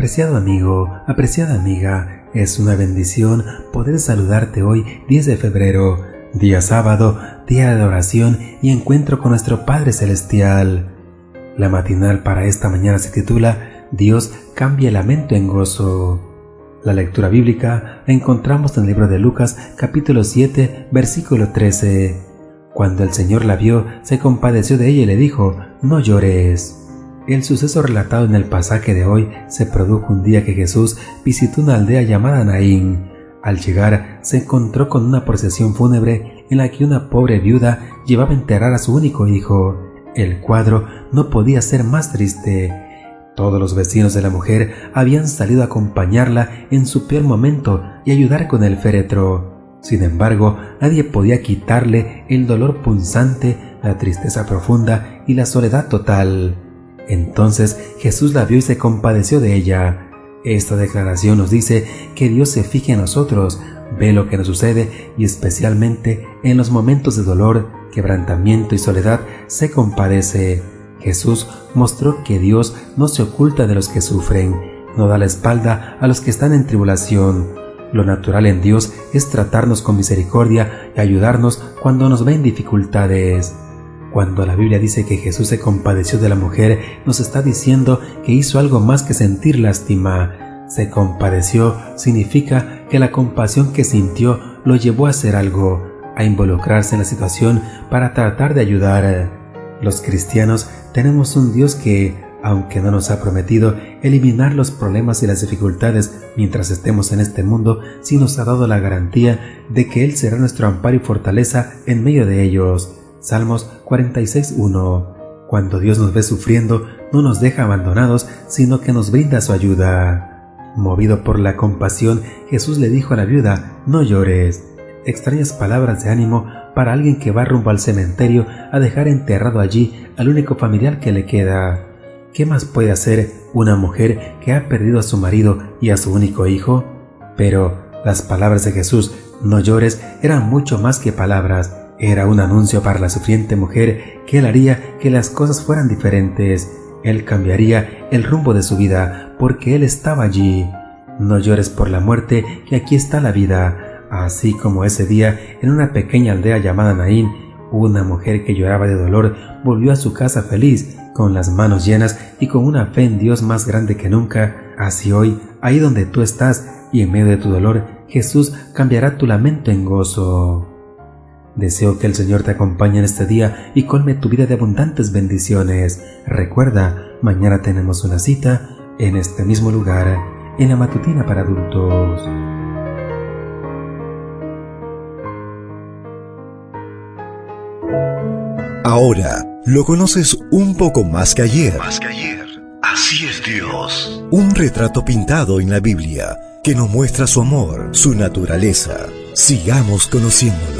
Apreciado amigo, apreciada amiga, es una bendición poder saludarte hoy 10 de febrero, día sábado, día de oración y encuentro con nuestro Padre Celestial. La matinal para esta mañana se titula Dios cambia el lamento en gozo. La lectura bíblica la encontramos en el libro de Lucas capítulo 7 versículo 13. Cuando el Señor la vio, se compadeció de ella y le dijo, no llores. El suceso relatado en el pasaje de hoy se produjo un día que Jesús visitó una aldea llamada Naín. Al llegar, se encontró con una procesión fúnebre en la que una pobre viuda llevaba a enterrar a su único hijo. El cuadro no podía ser más triste. Todos los vecinos de la mujer habían salido a acompañarla en su peor momento y ayudar con el féretro. Sin embargo, nadie podía quitarle el dolor punzante, la tristeza profunda y la soledad total. Entonces Jesús la vio y se compadeció de ella. Esta declaración nos dice que Dios se fije en nosotros, ve lo que nos sucede y especialmente en los momentos de dolor, quebrantamiento y soledad se compadece. Jesús mostró que Dios no se oculta de los que sufren, no da la espalda a los que están en tribulación. Lo natural en Dios es tratarnos con misericordia y ayudarnos cuando nos ven dificultades. Cuando la Biblia dice que Jesús se compadeció de la mujer, nos está diciendo que hizo algo más que sentir lástima. Se compadeció significa que la compasión que sintió lo llevó a hacer algo, a involucrarse en la situación para tratar de ayudar. Los cristianos tenemos un Dios que, aunque no nos ha prometido eliminar los problemas y las dificultades mientras estemos en este mundo, sí nos ha dado la garantía de que Él será nuestro amparo y fortaleza en medio de ellos. Salmos 46.1. Cuando Dios nos ve sufriendo, no nos deja abandonados, sino que nos brinda su ayuda. Movido por la compasión, Jesús le dijo a la viuda, no llores. Extrañas palabras de ánimo para alguien que va rumbo al cementerio a dejar enterrado allí al único familiar que le queda. ¿Qué más puede hacer una mujer que ha perdido a su marido y a su único hijo? Pero las palabras de Jesús, no llores, eran mucho más que palabras, era un anuncio para la sufriente mujer que él haría que las cosas fueran diferentes. Él cambiaría el rumbo de su vida porque él estaba allí. No llores por la muerte, que aquí está la vida. Así como ese día, en una pequeña aldea llamada Naín, una mujer que lloraba de dolor volvió a su casa feliz, con las manos llenas y con una fe en Dios más grande que nunca. Así hoy, ahí donde tú estás y en medio de tu dolor, Jesús cambiará tu lamento en gozo. Deseo que el Señor te acompañe en este día y colme tu vida de abundantes bendiciones. Recuerda, mañana tenemos una cita en este mismo lugar, en la matutina para adultos. Ahora lo conoces un poco más que ayer. Más que ayer. Así es Dios. Un retrato pintado en la Biblia que nos muestra su amor, su naturaleza. Sigamos conociéndolo.